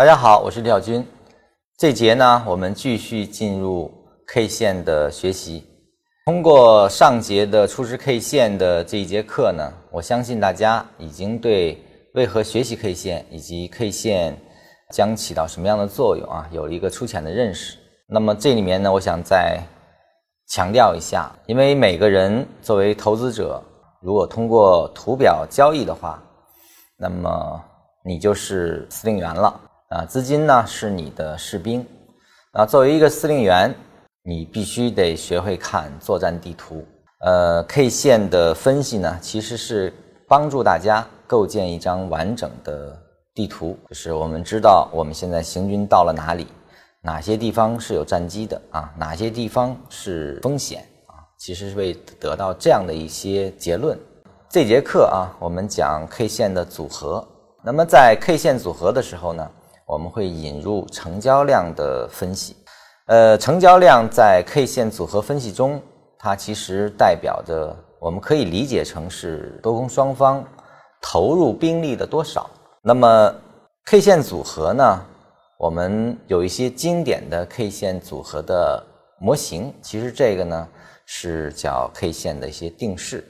大家好，我是李小军。这节呢，我们继续进入 K 线的学习。通过上节的初识 K 线的这一节课呢，我相信大家已经对为何学习 K 线以及 K 线将起到什么样的作用啊，有了一个粗浅的认识。那么这里面呢，我想再强调一下，因为每个人作为投资者，如果通过图表交易的话，那么你就是司令员了。啊，资金呢是你的士兵，啊，作为一个司令员，你必须得学会看作战地图。呃，K 线的分析呢，其实是帮助大家构建一张完整的地图，就是我们知道我们现在行军到了哪里，哪些地方是有战机的啊，哪些地方是风险啊，其实是为得到这样的一些结论。这节课啊，我们讲 K 线的组合。那么在 K 线组合的时候呢？我们会引入成交量的分析，呃，成交量在 K 线组合分析中，它其实代表着我们可以理解成是多空双方投入兵力的多少。那么 K 线组合呢，我们有一些经典的 K 线组合的模型，其实这个呢是叫 K 线的一些定式。